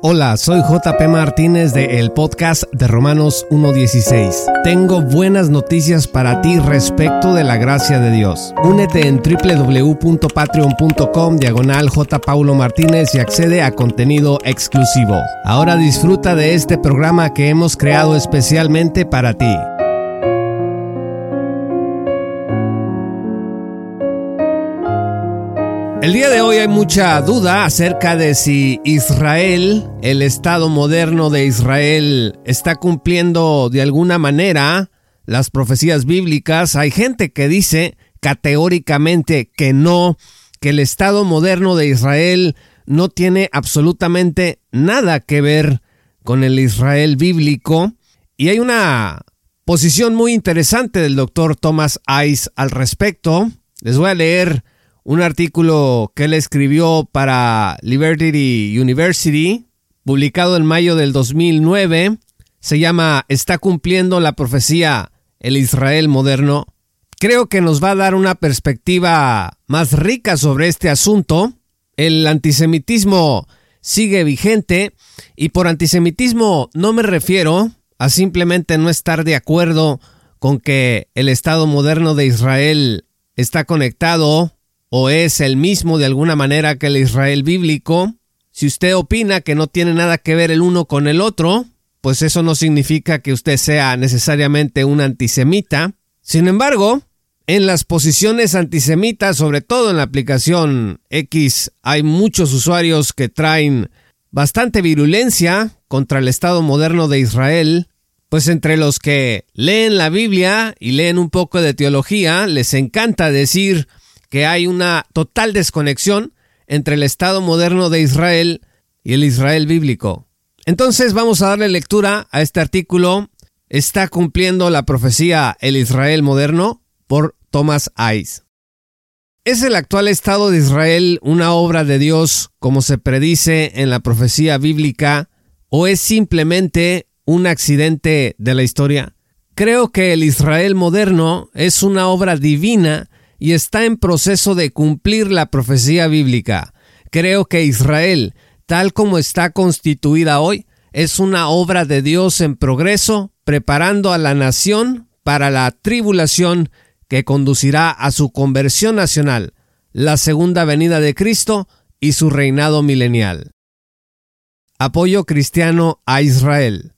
Hola, soy JP Martínez de el podcast de Romanos 1.16. Tengo buenas noticias para ti respecto de la gracia de Dios. Únete en www.patreon.com diagonal. Paulo Martínez y accede a contenido exclusivo. Ahora disfruta de este programa que hemos creado especialmente para ti. El día de hoy hay mucha duda acerca de si Israel, el Estado moderno de Israel, está cumpliendo de alguna manera las profecías bíblicas. Hay gente que dice categóricamente que no, que el Estado moderno de Israel no tiene absolutamente nada que ver con el Israel bíblico. Y hay una posición muy interesante del doctor Thomas Ice al respecto. Les voy a leer un artículo que él escribió para Liberty University, publicado en mayo del 2009. Se llama Está cumpliendo la profecía el Israel moderno. Creo que nos va a dar una perspectiva más rica sobre este asunto. El antisemitismo sigue vigente y por antisemitismo no me refiero a simplemente no estar de acuerdo con que el Estado moderno de Israel está conectado o es el mismo de alguna manera que el Israel bíblico. Si usted opina que no tiene nada que ver el uno con el otro, pues eso no significa que usted sea necesariamente un antisemita. Sin embargo, en las posiciones antisemitas, sobre todo en la aplicación X, hay muchos usuarios que traen bastante virulencia contra el Estado moderno de Israel, pues entre los que leen la Biblia y leen un poco de teología, les encanta decir que hay una total desconexión entre el Estado moderno de Israel y el Israel bíblico. Entonces vamos a darle lectura a este artículo. Está cumpliendo la profecía El Israel moderno por Thomas Ice. ¿Es el actual Estado de Israel una obra de Dios como se predice en la profecía bíblica o es simplemente un accidente de la historia? Creo que el Israel moderno es una obra divina y está en proceso de cumplir la profecía bíblica. Creo que Israel, tal como está constituida hoy, es una obra de Dios en progreso, preparando a la nación para la tribulación que conducirá a su conversión nacional, la segunda venida de Cristo y su reinado milenial. Apoyo cristiano a Israel.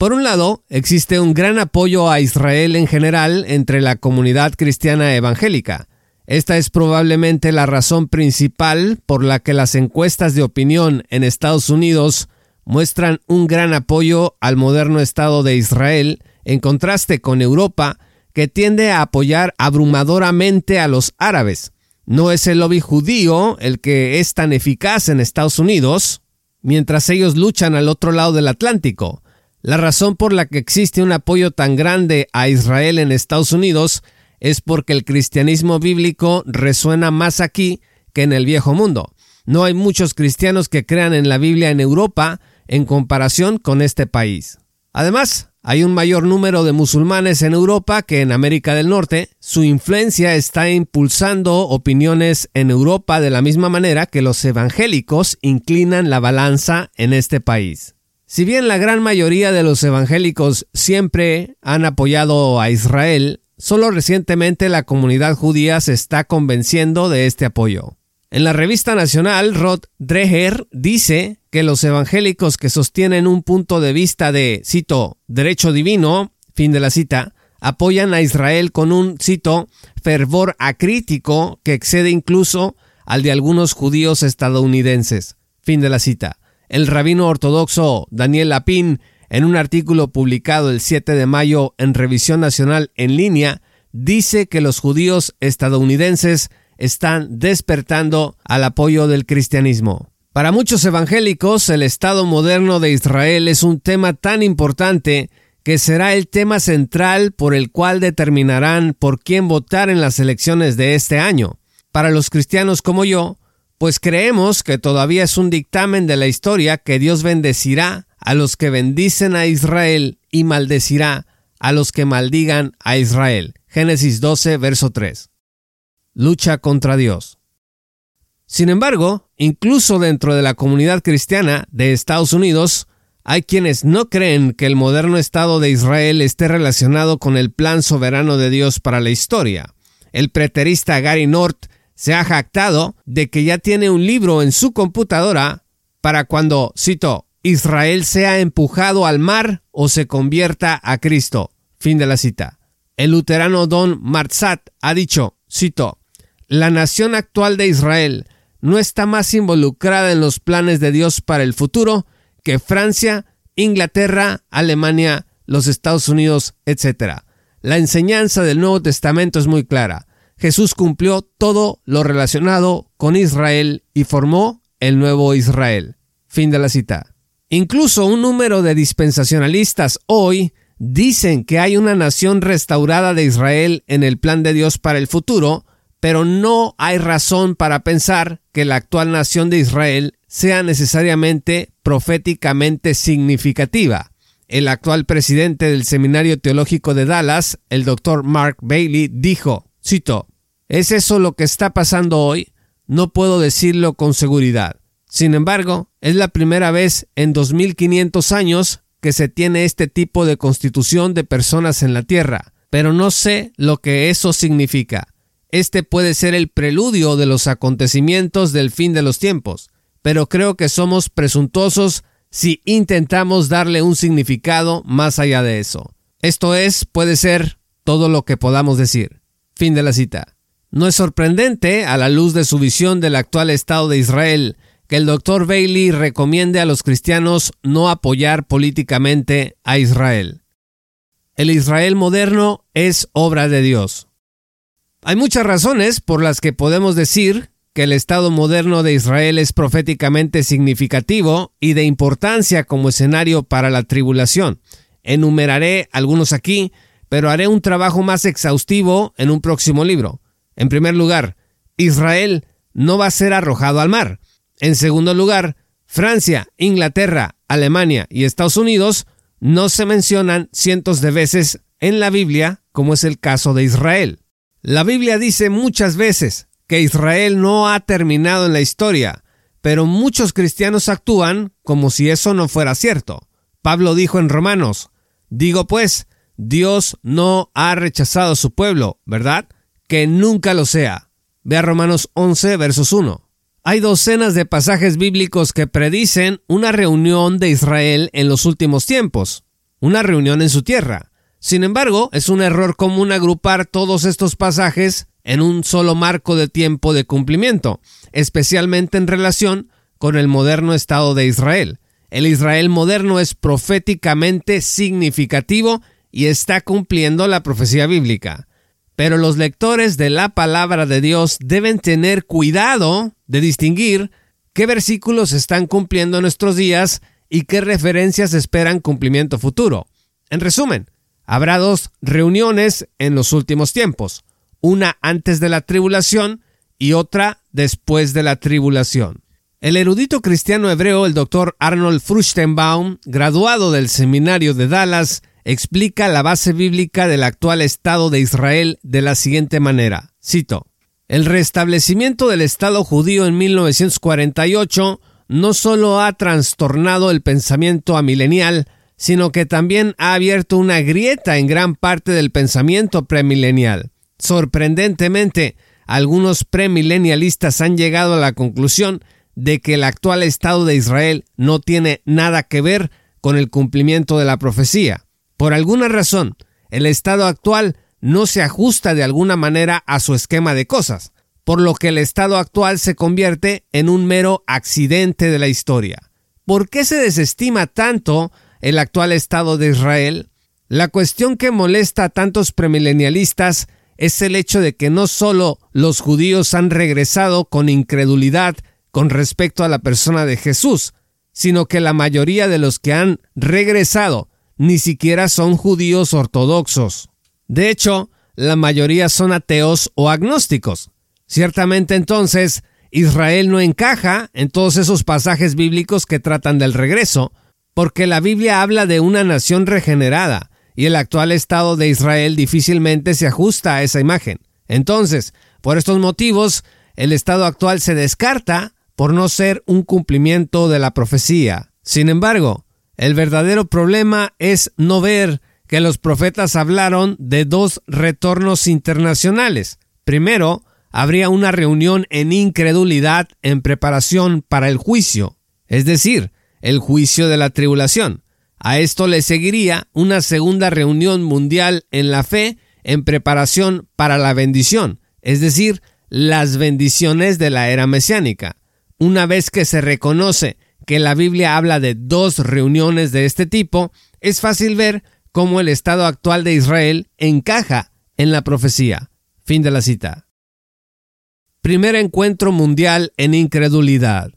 Por un lado, existe un gran apoyo a Israel en general entre la comunidad cristiana evangélica. Esta es probablemente la razón principal por la que las encuestas de opinión en Estados Unidos muestran un gran apoyo al moderno Estado de Israel, en contraste con Europa, que tiende a apoyar abrumadoramente a los árabes. No es el lobby judío el que es tan eficaz en Estados Unidos, mientras ellos luchan al otro lado del Atlántico. La razón por la que existe un apoyo tan grande a Israel en Estados Unidos es porque el cristianismo bíblico resuena más aquí que en el viejo mundo. No hay muchos cristianos que crean en la Biblia en Europa en comparación con este país. Además, hay un mayor número de musulmanes en Europa que en América del Norte. Su influencia está impulsando opiniones en Europa de la misma manera que los evangélicos inclinan la balanza en este país. Si bien la gran mayoría de los evangélicos siempre han apoyado a Israel, solo recientemente la comunidad judía se está convenciendo de este apoyo. En la revista nacional, Rod Dreher dice que los evangélicos que sostienen un punto de vista de, cito, derecho divino, fin de la cita, apoyan a Israel con un, cito, fervor acrítico que excede incluso al de algunos judíos estadounidenses, fin de la cita. El rabino ortodoxo Daniel Lapin, en un artículo publicado el 7 de mayo en Revisión Nacional en línea, dice que los judíos estadounidenses están despertando al apoyo del cristianismo. Para muchos evangélicos, el Estado moderno de Israel es un tema tan importante que será el tema central por el cual determinarán por quién votar en las elecciones de este año. Para los cristianos como yo, pues creemos que todavía es un dictamen de la historia que Dios bendecirá a los que bendicen a Israel y maldecirá a los que maldigan a Israel. Génesis 12, verso 3. Lucha contra Dios. Sin embargo, incluso dentro de la comunidad cristiana de Estados Unidos, hay quienes no creen que el moderno Estado de Israel esté relacionado con el plan soberano de Dios para la historia. El preterista Gary North se ha jactado de que ya tiene un libro en su computadora para cuando, cito, Israel sea empujado al mar o se convierta a Cristo. Fin de la cita. El luterano Don Marzat ha dicho, cito, la nación actual de Israel no está más involucrada en los planes de Dios para el futuro que Francia, Inglaterra, Alemania, los Estados Unidos, etc. La enseñanza del Nuevo Testamento es muy clara. Jesús cumplió todo lo relacionado con Israel y formó el nuevo Israel. Fin de la cita. Incluso un número de dispensacionalistas hoy dicen que hay una nación restaurada de Israel en el plan de Dios para el futuro, pero no hay razón para pensar que la actual nación de Israel sea necesariamente proféticamente significativa. El actual presidente del Seminario Teológico de Dallas, el doctor Mark Bailey, dijo, cito, ¿Es eso lo que está pasando hoy? No puedo decirlo con seguridad. Sin embargo, es la primera vez en 2500 años que se tiene este tipo de constitución de personas en la Tierra, pero no sé lo que eso significa. Este puede ser el preludio de los acontecimientos del fin de los tiempos pero creo que somos presuntuosos si intentamos darle un significado más allá de eso. Esto es, puede ser todo lo que podamos decir. Fin de la cita. No es sorprendente, a la luz de su visión del actual Estado de Israel, que el Dr. Bailey recomiende a los cristianos no apoyar políticamente a Israel. El Israel moderno es obra de Dios. Hay muchas razones por las que podemos decir que el Estado moderno de Israel es proféticamente significativo y de importancia como escenario para la tribulación. Enumeraré algunos aquí, pero haré un trabajo más exhaustivo en un próximo libro. En primer lugar, Israel no va a ser arrojado al mar. En segundo lugar, Francia, Inglaterra, Alemania y Estados Unidos no se mencionan cientos de veces en la Biblia, como es el caso de Israel. La Biblia dice muchas veces, que Israel no ha terminado en la historia, pero muchos cristianos actúan como si eso no fuera cierto. Pablo dijo en Romanos, digo pues, Dios no ha rechazado a su pueblo, ¿verdad? Que nunca lo sea. Ve a Romanos 11, versos 1. Hay docenas de pasajes bíblicos que predicen una reunión de Israel en los últimos tiempos, una reunión en su tierra. Sin embargo, es un error común agrupar todos estos pasajes en un solo marco de tiempo de cumplimiento, especialmente en relación con el moderno Estado de Israel. El Israel moderno es proféticamente significativo y está cumpliendo la profecía bíblica. Pero los lectores de la palabra de Dios deben tener cuidado de distinguir qué versículos están cumpliendo en nuestros días y qué referencias esperan cumplimiento futuro. En resumen, habrá dos reuniones en los últimos tiempos una antes de la tribulación y otra después de la tribulación. El erudito cristiano hebreo, el doctor Arnold Fruchtenbaum, graduado del seminario de Dallas, explica la base bíblica del actual Estado de Israel de la siguiente manera. Cito. El restablecimiento del Estado judío en 1948 no solo ha trastornado el pensamiento amilenial, sino que también ha abierto una grieta en gran parte del pensamiento premilenial. Sorprendentemente, algunos premilenialistas han llegado a la conclusión de que el actual Estado de Israel no tiene nada que ver con el cumplimiento de la profecía. Por alguna razón, el Estado actual no se ajusta de alguna manera a su esquema de cosas, por lo que el Estado actual se convierte en un mero accidente de la historia. ¿Por qué se desestima tanto el actual Estado de Israel? La cuestión que molesta a tantos premilenialistas es el hecho de que no solo los judíos han regresado con incredulidad con respecto a la persona de Jesús, sino que la mayoría de los que han regresado ni siquiera son judíos ortodoxos. De hecho, la mayoría son ateos o agnósticos. Ciertamente entonces, Israel no encaja en todos esos pasajes bíblicos que tratan del regreso, porque la Biblia habla de una nación regenerada, y el actual Estado de Israel difícilmente se ajusta a esa imagen. Entonces, por estos motivos, el estado actual se descarta por no ser un cumplimiento de la profecía. Sin embargo, el verdadero problema es no ver que los profetas hablaron de dos retornos internacionales. Primero, habría una reunión en incredulidad en preparación para el juicio, es decir, el juicio de la tribulación. A esto le seguiría una segunda reunión mundial en la fe en preparación para la bendición, es decir, las bendiciones de la era mesiánica. Una vez que se reconoce que la Biblia habla de dos reuniones de este tipo, es fácil ver cómo el estado actual de Israel encaja en la profecía. Fin de la cita. Primer encuentro mundial en incredulidad.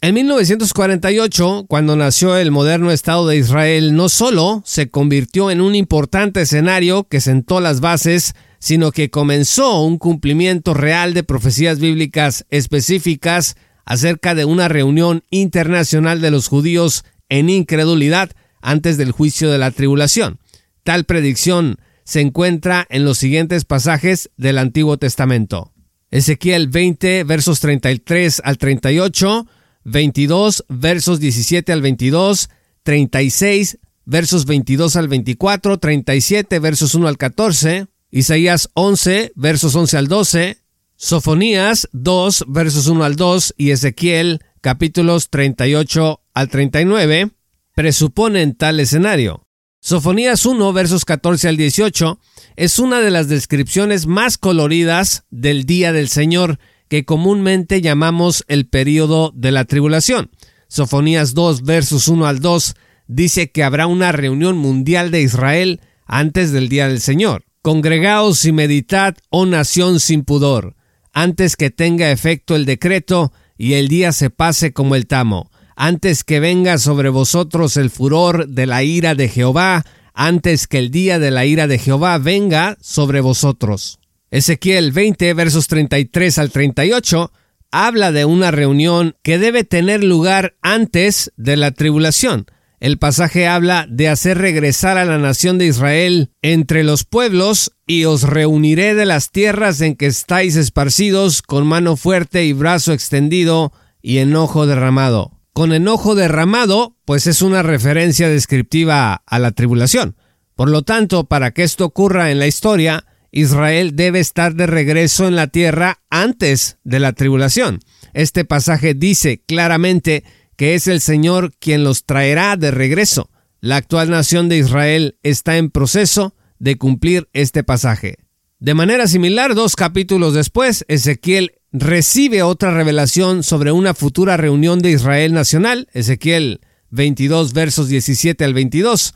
En 1948, cuando nació el moderno Estado de Israel, no solo se convirtió en un importante escenario que sentó las bases, sino que comenzó un cumplimiento real de profecías bíblicas específicas acerca de una reunión internacional de los judíos en incredulidad antes del juicio de la tribulación. Tal predicción se encuentra en los siguientes pasajes del Antiguo Testamento. Ezequiel 20 versos 33 al 38, 22 versos 17 al 22, 36 versos 22 al 24, 37 versos 1 al 14, Isaías 11 versos 11 al 12, Sofonías 2 versos 1 al 2 y Ezequiel capítulos 38 al 39 presuponen tal escenario. Sofonías 1, versos 14 al 18, es una de las descripciones más coloridas del día del Señor que comúnmente llamamos el período de la tribulación. Sofonías 2, versos 1 al 2, dice que habrá una reunión mundial de Israel antes del día del Señor. Congregaos y meditad, oh nación sin pudor, antes que tenga efecto el decreto y el día se pase como el tamo antes que venga sobre vosotros el furor de la ira de Jehová, antes que el día de la ira de Jehová venga sobre vosotros. Ezequiel 20 versos 33 al 38 habla de una reunión que debe tener lugar antes de la tribulación. El pasaje habla de hacer regresar a la nación de Israel entre los pueblos y os reuniré de las tierras en que estáis esparcidos con mano fuerte y brazo extendido y enojo derramado con enojo derramado, pues es una referencia descriptiva a la tribulación. Por lo tanto, para que esto ocurra en la historia, Israel debe estar de regreso en la tierra antes de la tribulación. Este pasaje dice claramente que es el Señor quien los traerá de regreso. La actual nación de Israel está en proceso de cumplir este pasaje. De manera similar, dos capítulos después, Ezequiel recibe otra revelación sobre una futura reunión de Israel nacional, Ezequiel 22 versos 17 al 22.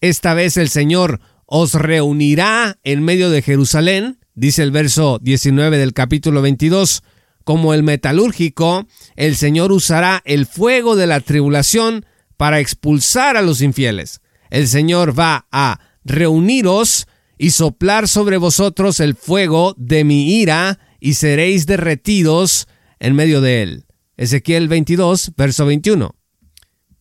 Esta vez el Señor os reunirá en medio de Jerusalén, dice el verso 19 del capítulo 22, como el metalúrgico, el Señor usará el fuego de la tribulación para expulsar a los infieles. El Señor va a reuniros y soplar sobre vosotros el fuego de mi ira y seréis derretidos en medio de él. Ezequiel 22, verso 21.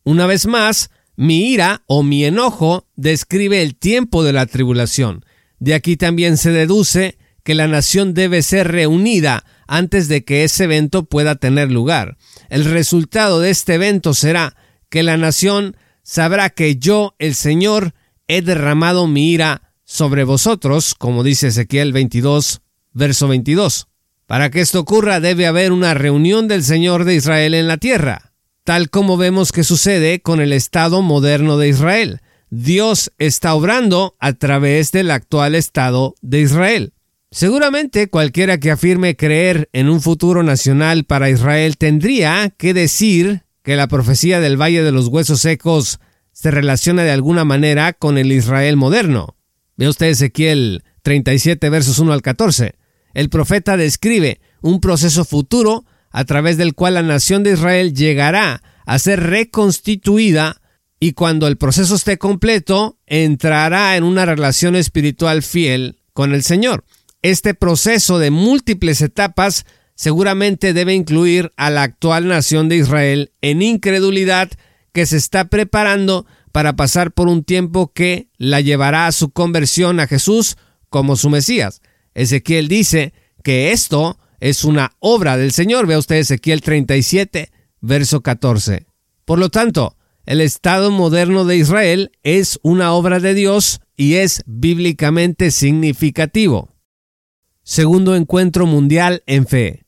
Una vez más, mi ira o mi enojo describe el tiempo de la tribulación. De aquí también se deduce que la nación debe ser reunida antes de que ese evento pueda tener lugar. El resultado de este evento será que la nación sabrá que yo, el Señor, he derramado mi ira sobre vosotros, como dice Ezequiel 22, verso 22. Para que esto ocurra debe haber una reunión del Señor de Israel en la tierra, tal como vemos que sucede con el Estado moderno de Israel. Dios está obrando a través del actual Estado de Israel. Seguramente cualquiera que afirme creer en un futuro nacional para Israel tendría que decir que la profecía del Valle de los Huesos Secos se relaciona de alguna manera con el Israel moderno. Ve usted Ezequiel 37 versos 1 al 14. El profeta describe un proceso futuro a través del cual la nación de Israel llegará a ser reconstituida y cuando el proceso esté completo, entrará en una relación espiritual fiel con el Señor. Este proceso de múltiples etapas seguramente debe incluir a la actual nación de Israel en incredulidad que se está preparando para pasar por un tiempo que la llevará a su conversión a Jesús como su Mesías. Ezequiel dice que esto es una obra del Señor. Vea usted Ezequiel 37, verso 14. Por lo tanto, el Estado moderno de Israel es una obra de Dios y es bíblicamente significativo. Segundo encuentro mundial en fe.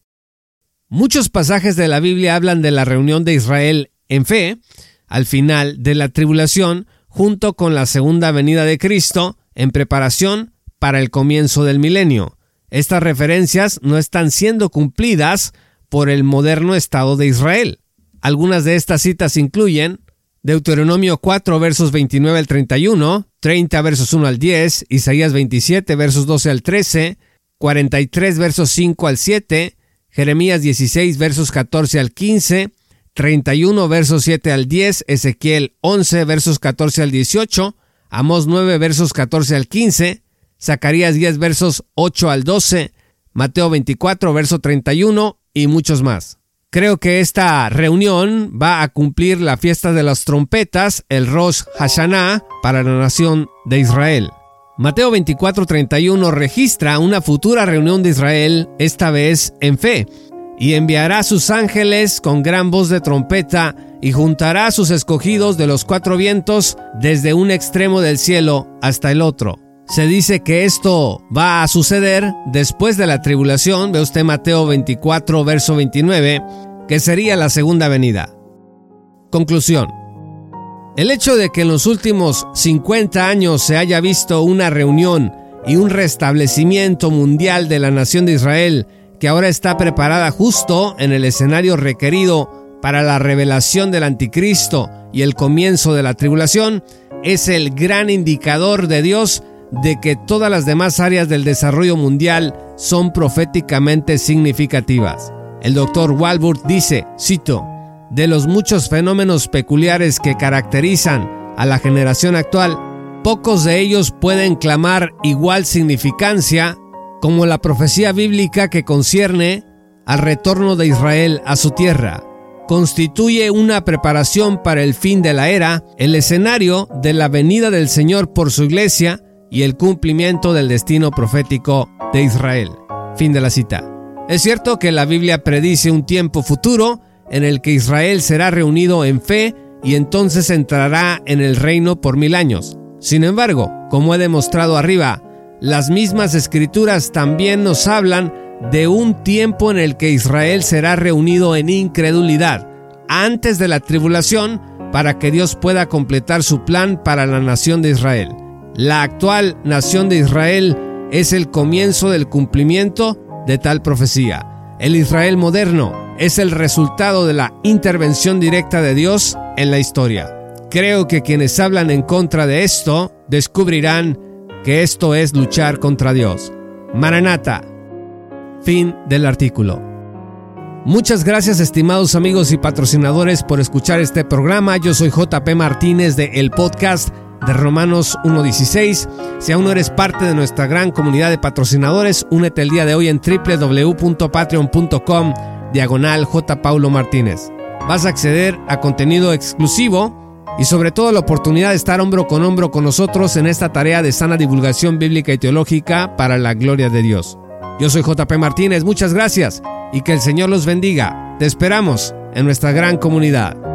Muchos pasajes de la Biblia hablan de la reunión de Israel en fe al final de la tribulación junto con la segunda venida de Cristo en preparación para el comienzo del milenio. Estas referencias no están siendo cumplidas por el moderno Estado de Israel. Algunas de estas citas incluyen Deuteronomio 4 versos 29 al 31, 30 versos 1 al 10, Isaías 27 versos 12 al 13, 43 versos 5 al 7, Jeremías 16 versos 14 al 15, 31 versos 7 al 10, Ezequiel 11 versos 14 al 18, Amós 9 versos 14 al 15, Zacarías 10 versos 8 al 12, Mateo 24 verso 31 y muchos más. Creo que esta reunión va a cumplir la fiesta de las trompetas, el Rosh Hashanah, para la nación de Israel. Mateo 24:31 registra una futura reunión de Israel, esta vez en fe, y enviará a sus ángeles con gran voz de trompeta y juntará a sus escogidos de los cuatro vientos desde un extremo del cielo hasta el otro. Se dice que esto va a suceder después de la tribulación, ve usted Mateo 24, verso 29, que sería la segunda venida. Conclusión. El hecho de que en los últimos 50 años se haya visto una reunión y un restablecimiento mundial de la nación de Israel que ahora está preparada justo en el escenario requerido para la revelación del anticristo y el comienzo de la tribulación, es el gran indicador de Dios de que todas las demás áreas del desarrollo mundial son proféticamente significativas. El doctor Walburt dice, cito, de los muchos fenómenos peculiares que caracterizan a la generación actual, pocos de ellos pueden clamar igual significancia como la profecía bíblica que concierne al retorno de Israel a su tierra. Constituye una preparación para el fin de la era, el escenario de la venida del Señor por su iglesia y el cumplimiento del destino profético de Israel. Fin de la cita. Es cierto que la Biblia predice un tiempo futuro en el que Israel será reunido en fe y entonces entrará en el reino por mil años. Sin embargo, como he demostrado arriba, las mismas escrituras también nos hablan de un tiempo en el que Israel será reunido en incredulidad antes de la tribulación para que Dios pueda completar su plan para la nación de Israel. La actual nación de Israel es el comienzo del cumplimiento de tal profecía. El Israel moderno es el resultado de la intervención directa de Dios en la historia. Creo que quienes hablan en contra de esto descubrirán que esto es luchar contra Dios. Maranata. Fin del artículo. Muchas gracias estimados amigos y patrocinadores por escuchar este programa. Yo soy JP Martínez de El Podcast de Romanos 1.16. Si aún no eres parte de nuestra gran comunidad de patrocinadores, únete el día de hoy en www.patreon.com diagonal J. Paulo Martínez. Vas a acceder a contenido exclusivo y sobre todo la oportunidad de estar hombro con hombro con nosotros en esta tarea de sana divulgación bíblica y teológica para la gloria de Dios. Yo soy JP Martínez, muchas gracias y que el Señor los bendiga. Te esperamos en nuestra gran comunidad.